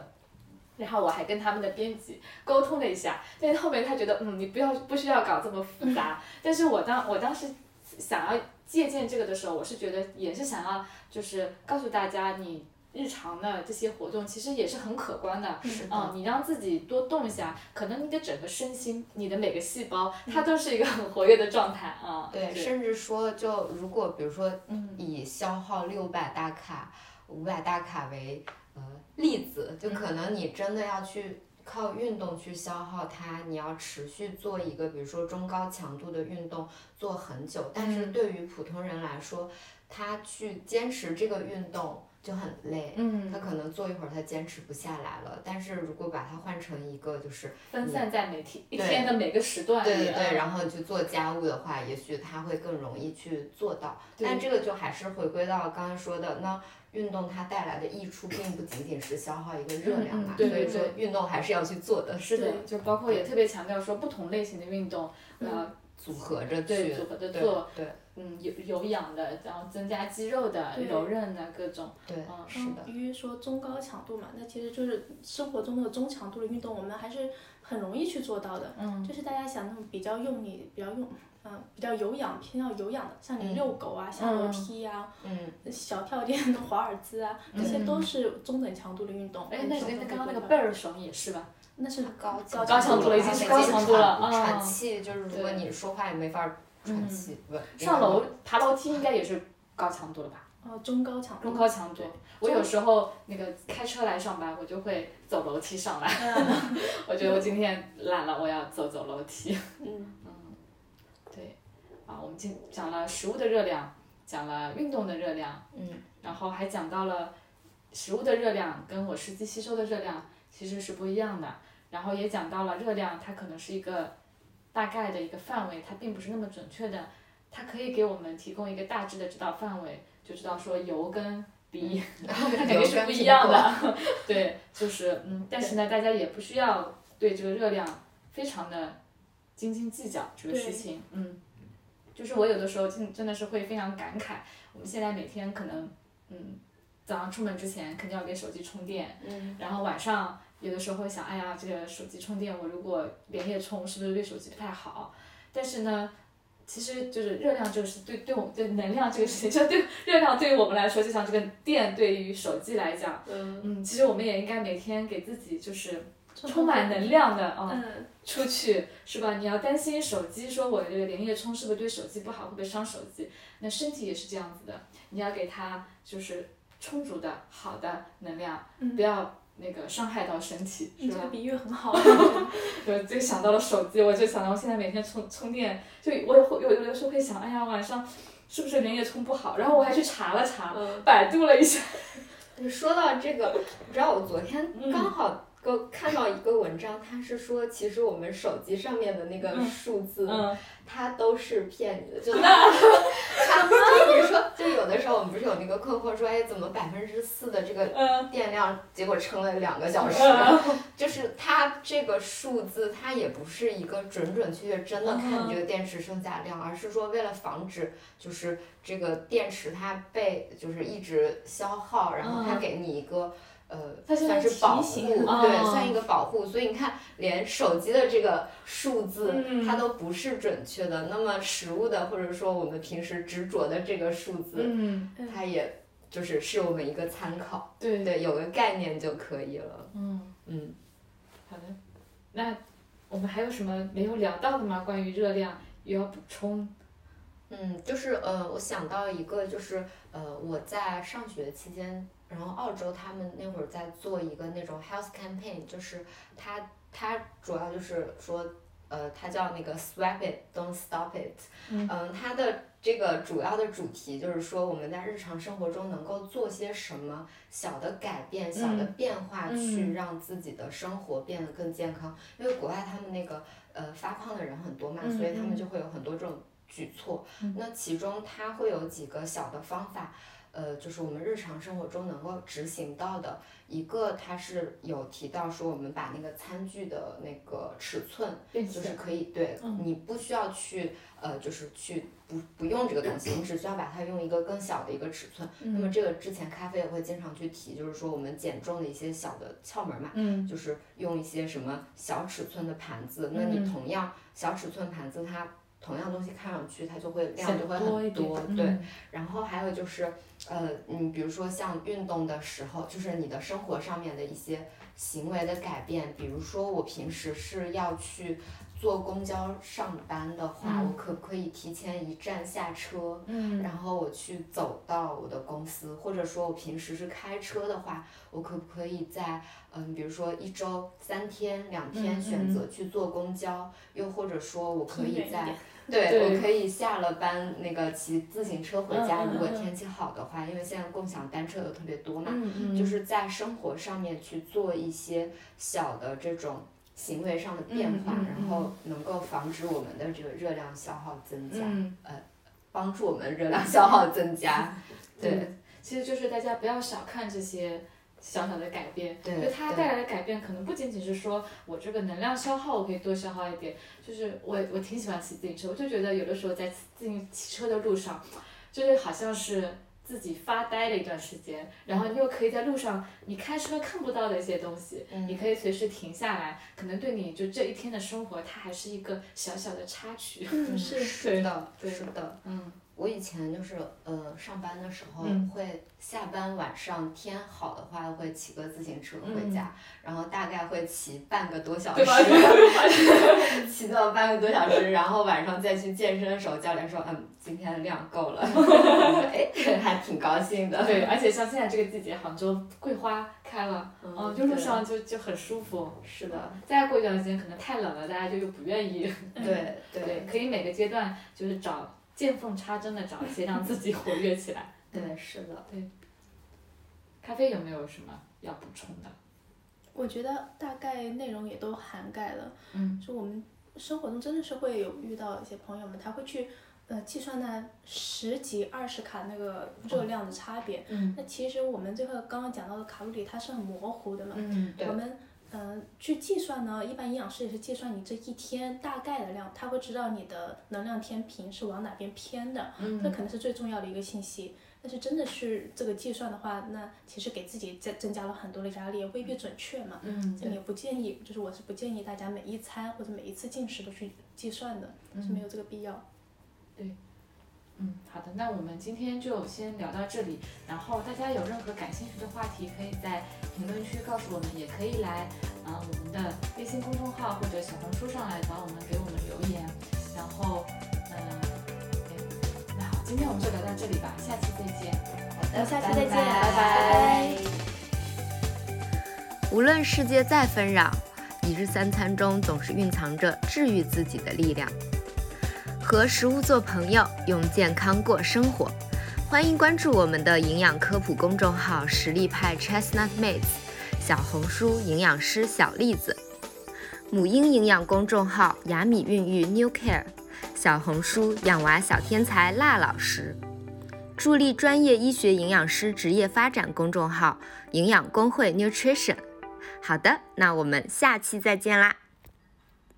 然后我还跟他们的编辑沟通了一下，但是后面他觉得，嗯，你不要不需要搞这么复杂。但是我当我当时想要借鉴这个的时候，我是觉得也是想要就是告诉大家，你日常的这些活动其实也是很可观的。嗯，你让自己多动一下，可能你的整个身心，你的每个细胞，它都是一个很活跃的状态啊。对，甚至说，就如果比如说，以消耗六百大卡、五百大卡为呃。例子就可能你真的要去靠运动去消耗它，你要持续做一个比如说中高强度的运动做很久，但是对于普通人来说，他去坚持这个运动就很累，他可能坐一会儿他坚持不下来了。但是如果把它换成一个就是分散在每天一天的每个时段，对对对，然后去做家务的话，也许他会更容易去做到。但这个就还是回归到刚才说的那。运动它带来的益处并不仅仅是消耗一个热量嘛，所以说运动还是要去做的。是的，就包括也特别强调说不同类型的运动，呃，组合着去，组合着做，对，嗯，有有氧的，然后增加肌肉的，柔韧的各种，对，嗯，是的。于说中高强度嘛，那其实就是生活中的中强度的运动，我们还是很容易去做到的。嗯，就是大家想那种比较用力、比较用。嗯，比较有氧，偏要有氧的，像你遛狗啊、下楼梯呀、小跳垫的 华尔兹啊，这些都是中等强度的运动。哎，那那刚刚那个贝尔熊也是吧？那是高高强度了，已经是高强度了。喘气就是如果你说话也没法喘气。上楼爬楼梯应该也是高强度了吧？哦，中高强度。中高强度。我有时候那个开车来上班，我就会走楼梯上来。我觉得我今天懒了，我要走走楼梯。嗯。对啊，我们今讲了食物的热量，讲了运动的热量，嗯，然后还讲到了食物的热量跟我实际吸收的热量其实是不一样的，然后也讲到了热量它可能是一个大概的一个范围，它并不是那么准确的，它可以给我们提供一个大致的指导范围，就知道说油跟 鼻，它肯定是不一样的，对，就是嗯，但是呢，大家也不需要对这个热量非常的斤斤计较这个事情，嗯。就是我有的时候真真的是会非常感慨，我们现在每天可能，嗯，早上出门之前肯定要给手机充电，嗯，然后晚上有的时候会想，哎呀，这个手机充电我如果连夜充是不是对手机不太好？但是呢，其实就是热量就是对对我们对能量这个事情，就对热量对于我们来说，就像这个电对于手机来讲，嗯嗯，其实我们也应该每天给自己就是。充满能量的啊，出去是吧？你要担心手机，说我这个连夜充是不是对手机不好，会不会伤手机？那身体也是这样子的，你要给它就是充足的好的能量，不要那个伤害到身体，是吧？这个比喻很好。就就想到了手机，我就想到我现在每天充充电，就我也会有有的时候会想，哎呀，晚上是不是连夜充不好？然后我还去查了查，百度了一下。你说到这个，你知道我昨天刚好。个看到一个文章，他是说，其实我们手机上面的那个数字，它都是骗你的。就 他，就比如说，就有的时候我们不是有那个困惑说，哎，怎么百分之四的这个电量结果撑了两个小时，就是它这个数字它也不是一个准准确确真的看你这个电池剩下量，而是说为了防止就是这个电池它被就是一直消耗，然后它给你一个。呃，算是保护，对，算一个保护。所以你看，连手机的这个数字，它都不是准确的。那么食物的，或者说我们平时执着的这个数字，它也就是是我们一个参考。对对，有个概念就可以了。嗯嗯，好的。那我们还有什么没有聊到的吗？关于热量，又要补充？嗯，就是呃，我想到一个，就是呃，我在上学期间。然后澳洲他们那会儿在做一个那种 health campaign，就是它它主要就是说，呃，它叫那个 Swap it, don't stop it。嗯。它的这个主要的主题就是说，我们在日常生活中能够做些什么小的改变、小的变化，去让自己的生活变得更健康。因为国外他们那个呃发胖的人很多嘛，所以他们就会有很多这种举措。那其中它会有几个小的方法。呃，就是我们日常生活中能够执行到的一个，它是有提到说，我们把那个餐具的那个尺寸，就是可以对你不需要去呃，就是去不不用这个东西，你只需要把它用一个更小的一个尺寸。那么这个之前咖啡也会经常去提，就是说我们减重的一些小的窍门嘛，就是用一些什么小尺寸的盘子。那你同样小尺寸盘子，它同样东西看上去它就会量就会很多，对。然后还有就是。呃，你比如说像运动的时候，就是你的生活上面的一些行为的改变，比如说我平时是要去坐公交上班的话，我可不可以提前一站下车，嗯，然后我去走到我的公司，或者说我平时是开车的话，我可不可以在嗯，比如说一周三天两天选择去坐公交，又或者说我可以在。对，我可以下了班那个骑自行车回家，如果天气好的话，因为现在共享单车的特别多嘛，就是在生活上面去做一些小的这种行为上的变化，然后能够防止我们的这个热量消耗增加，呃，帮助我们热量消耗增加。对，其实就是大家不要小看这些。小小的改变，就它带来的改变，可能不仅仅是说我这个能量消耗我可以多消耗一点，就是我我挺喜欢骑自行车，我就觉得有的时候在自行骑车的路上，就是好像是自己发呆的一段时间，然后你又可以在路上，你开车看不到的一些东西，你可以随时停下来，可能对你就这一天的生活，它还是一个小小的插曲。嗯，是是的，是的，嗯。我以前就是呃上班的时候会下班晚上天好的话会骑个自行车回家，然后大概会骑半个多小时，骑到半个多小时，然后晚上再去健身的时候，教练说嗯今天的量够了，哎还挺高兴的。对，而且像现在这个季节，杭州桂花开了，嗯，就路上就就很舒服。是的。再过一段时间可能太冷了，大家就又不愿意。对对。可以每个阶段就是找。见缝插针的找一些让自己活跃起来。对，是的。对。咖啡有没有什么要补充的？我觉得大概内容也都涵盖了。嗯。就我们生活中真的是会有遇到一些朋友们，他会去呃计算那十几二十卡那个热量的差别。嗯。那其实我们最后刚刚讲到的卡路里，它是很模糊的嘛。嗯。我们。嗯，去计算呢，一般营养师也是计算你这一天大概的量，他会知道你的能量天平是往哪边偏的，这可能是最重要的一个信息。但是真的是这个计算的话，那其实给自己增增加了很多的压力，未必准确嘛。嗯，也不建议，就是我是不建议大家每一餐或者每一次进食都去计算的，是没有这个必要。对。嗯，好的，那我们今天就先聊到这里。然后大家有任何感兴趣的话题，可以在评论区告诉我们，也可以来呃我们的微信公众号或者小红书上来找我们，给我们留言。然后，嗯，那好，今天我们就聊到这里吧，下期再见。好的，下期再见，拜拜。无论世界再纷扰，一日三餐中总是蕴藏着治愈自己的力量。和食物做朋友，用健康过生活。欢迎关注我们的营养科普公众号“实力派 Chestnut Mates”，小红书营养师小栗子，母婴营养公众号“雅米孕育 New Care”，小红书养娃小天才辣老师。助力专业医学营养师职业发展公众号“营养工会 Nutrition”。好的，那我们下期再见啦。